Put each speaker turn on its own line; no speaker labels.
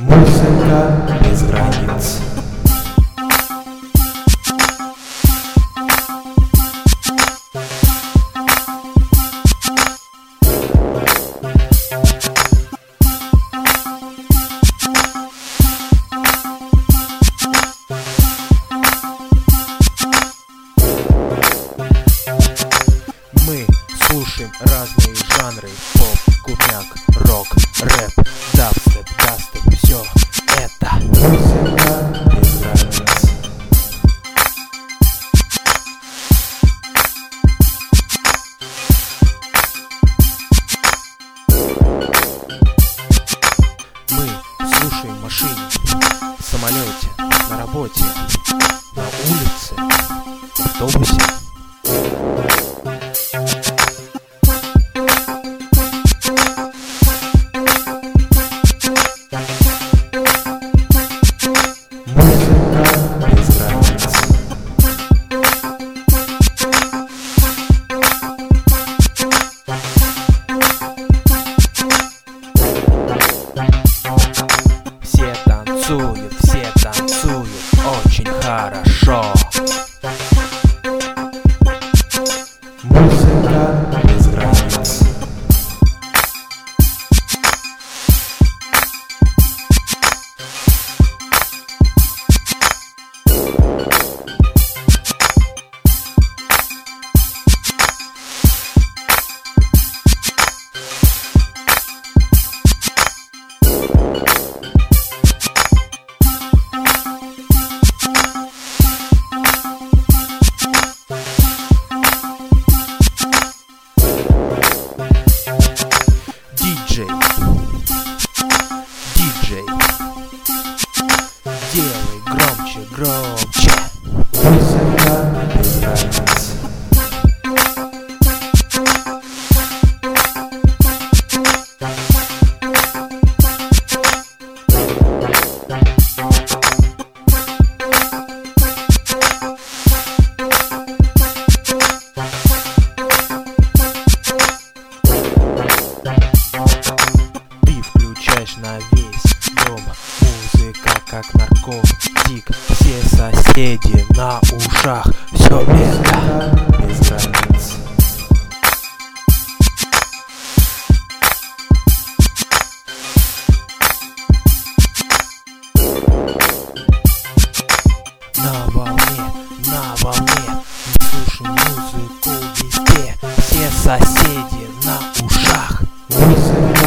Музыка без границ.
Мы слушаем разные жанры Поп, купняк, рок, рэп, дабстеп, дастеп Все это. Мы слушаем в машине В самолете, на работе, на улице, в автобусе танцуют, все танцуют очень хорошо.
Музыка
громче. Ты включаешь на весь дом Музыка как наркотик Все соседи на ушах. Все
Музыка без границ.
на волне, на волне. Мы слушаем музыку везде Все соседи на ушах.
Музыка